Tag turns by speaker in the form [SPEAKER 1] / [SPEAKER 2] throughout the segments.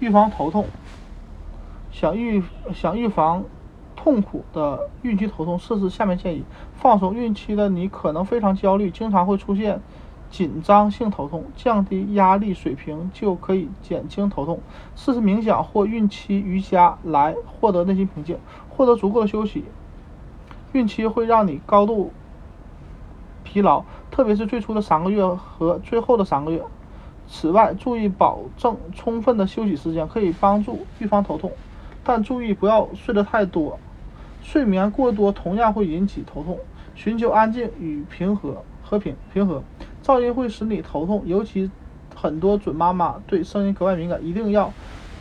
[SPEAKER 1] 预防头痛。想预想预防痛苦的孕期头痛，试试下面建议：放松。孕期的你可能非常焦虑，经常会出现紧张性头痛，降低压力水平就可以减轻头痛。试试冥想或孕期瑜伽来获得内心平静，获得足够的休息。孕期会让你高度疲劳，特别是最初的三个月和最后的三个月。此外，注意保证充分的休息时间，可以帮助预防头痛。但注意不要睡得太多，睡眠过多同样会引起头痛。寻求安静与平和，和平平和。噪音会使你头痛，尤其很多准妈妈对声音格外敏感，一定要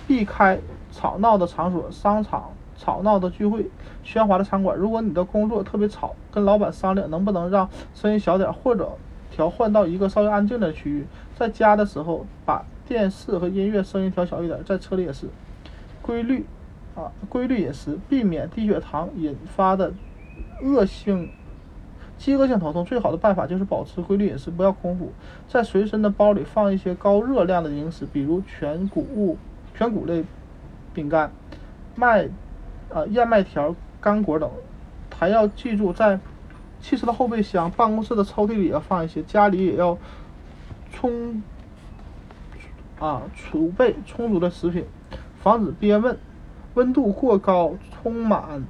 [SPEAKER 1] 避开吵闹的场所，商场、吵闹的聚会、喧哗的餐馆。如果你的工作特别吵，跟老板商量能不能让声音小点，或者调换到一个稍微安静的区域。在家的时候，把电视和音乐声音调小一点，在车里也是。规律。啊，规律饮食，避免低血糖引发的恶性饥饿性头痛。最好的办法就是保持规律饮食，不要空腹。在随身的包里放一些高热量的零食，比如全谷物、全谷类饼干、麦啊燕麦条、干果等。还要记住，在汽车的后备箱、办公室的抽屉里要放一些，家里也要充啊储备充足的食品，防止憋闷。温度过高、充满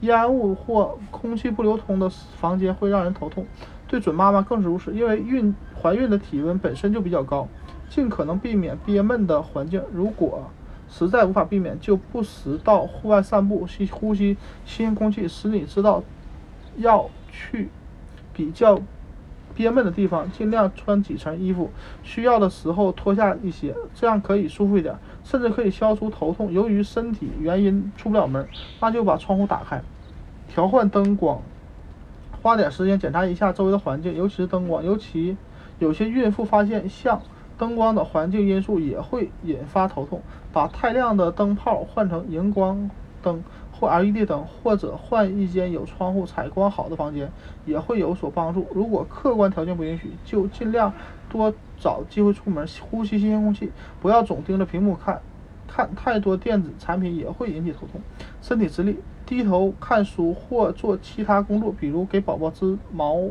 [SPEAKER 1] 烟雾或空气不流通的房间会让人头痛，对准妈妈更是如此，因为孕怀孕的体温本身就比较高，尽可能避免憋闷的环境。如果实在无法避免，就不时到户外散步，吸呼吸新鲜空气，使你知道要去比较。憋闷的地方，尽量穿几层衣服，需要的时候脱下一些，这样可以舒服一点，甚至可以消除头痛。由于身体原因出不了门，那就把窗户打开，调换灯光，花点时间检查一下周围的环境，尤其是灯光。尤其有些孕妇发现，像灯光的环境因素也会引发头痛，把太亮的灯泡换成荧光灯。或 LED 灯，或者换一间有窗户、采光好的房间，也会有所帮助。如果客观条件不允许，就尽量多找机会出门，呼吸新鲜空气，不要总盯着屏幕看。看太多电子产品也会引起头痛。身体直立，低头看书或做其他工作，比如给宝宝织毛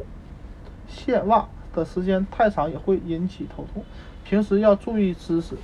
[SPEAKER 1] 线袜的时间太长，也会引起头痛。平时要注意姿势。